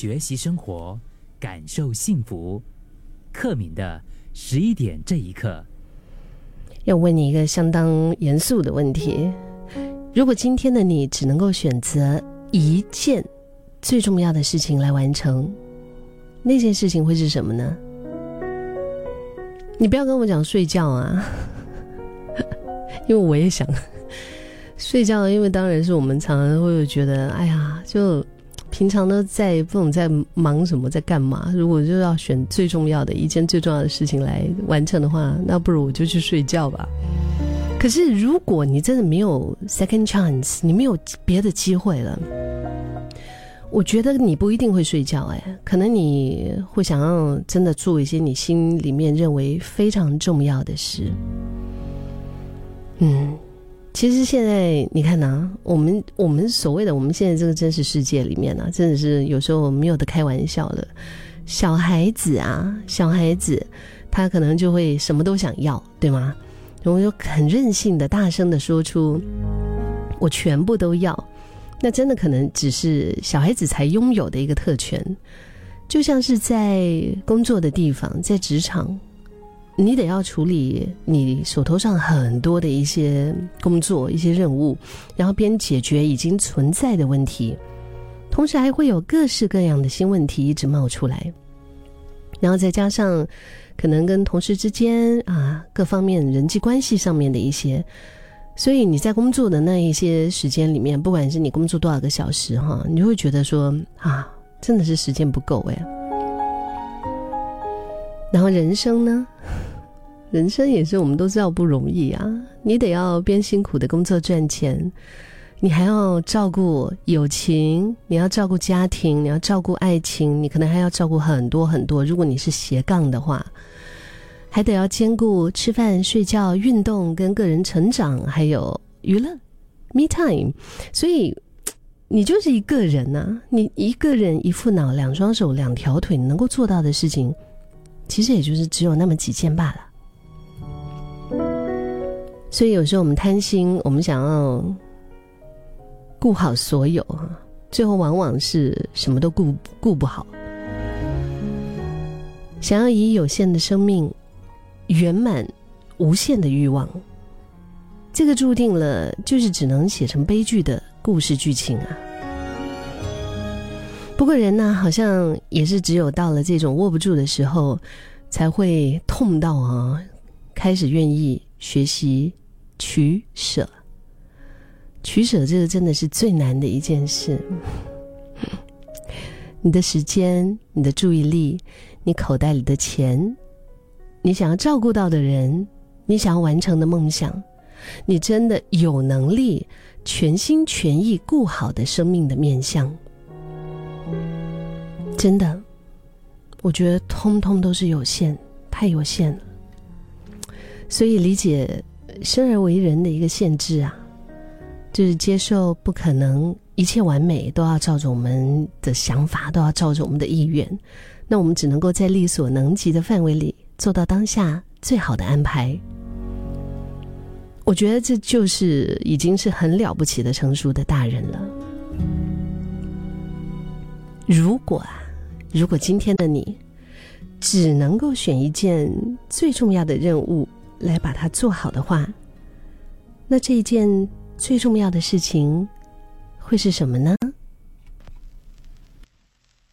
学习生活，感受幸福。克敏的十一点这一刻，要问你一个相当严肃的问题：如果今天的你只能够选择一件最重要的事情来完成，那件事情会是什么呢？你不要跟我讲睡觉啊，因为我也想睡觉，因为当然是我们常常会觉得，哎呀，就。平常都在不懂在忙什么，在干嘛？如果就要选最重要的一件最重要的事情来完成的话，那不如我就去睡觉吧。可是如果你真的没有 second chance，你没有别的机会了，我觉得你不一定会睡觉。哎，可能你会想要真的做一些你心里面认为非常重要的事。嗯。其实现在你看呢，我们我们所谓的我们现在这个真实世界里面呢，真的是有时候没有的开玩笑的。小孩子啊，小孩子他可能就会什么都想要，对吗？然后就很任性的大声的说出“我全部都要”，那真的可能只是小孩子才拥有的一个特权，就像是在工作的地方，在职场。你得要处理你手头上很多的一些工作、一些任务，然后边解决已经存在的问题，同时还会有各式各样的新问题一直冒出来，然后再加上可能跟同事之间啊各方面人际关系上面的一些，所以你在工作的那一些时间里面，不管是你工作多少个小时哈，你就会觉得说啊，真的是时间不够哎。然后人生呢？人生也是我们都知道不容易啊！你得要边辛苦的工作赚钱，你还要照顾友情，你要照顾家庭，你要照顾爱情，你可能还要照顾很多很多。如果你是斜杠的话，还得要兼顾吃饭、睡觉、运动跟个人成长，还有娱乐，me time。所以你就是一个人呐，你一个人一副脑、两双手、两条腿，你能够做到的事情。其实也就是只有那么几件罢了，所以有时候我们贪心，我们想要顾好所有，最后往往是什么都顾顾不好。想要以有限的生命圆满无限的欲望，这个注定了就是只能写成悲剧的故事剧情啊。不过人呢，好像也是只有到了这种握不住的时候，才会痛到啊，开始愿意学习取舍。取舍这个真的是最难的一件事。你的时间、你的注意力、你口袋里的钱、你想要照顾到的人、你想要完成的梦想，你真的有能力全心全意顾好的生命的面相。真的，我觉得通通都是有限，太有限了。所以理解生而为人的一个限制啊，就是接受不可能一切完美都要照着我们的想法，都要照着我们的意愿。那我们只能够在力所能及的范围里做到当下最好的安排。我觉得这就是已经是很了不起的成熟的大人了。如果啊。如果今天的你只能够选一件最重要的任务来把它做好的话，那这一件最重要的事情会是什么呢？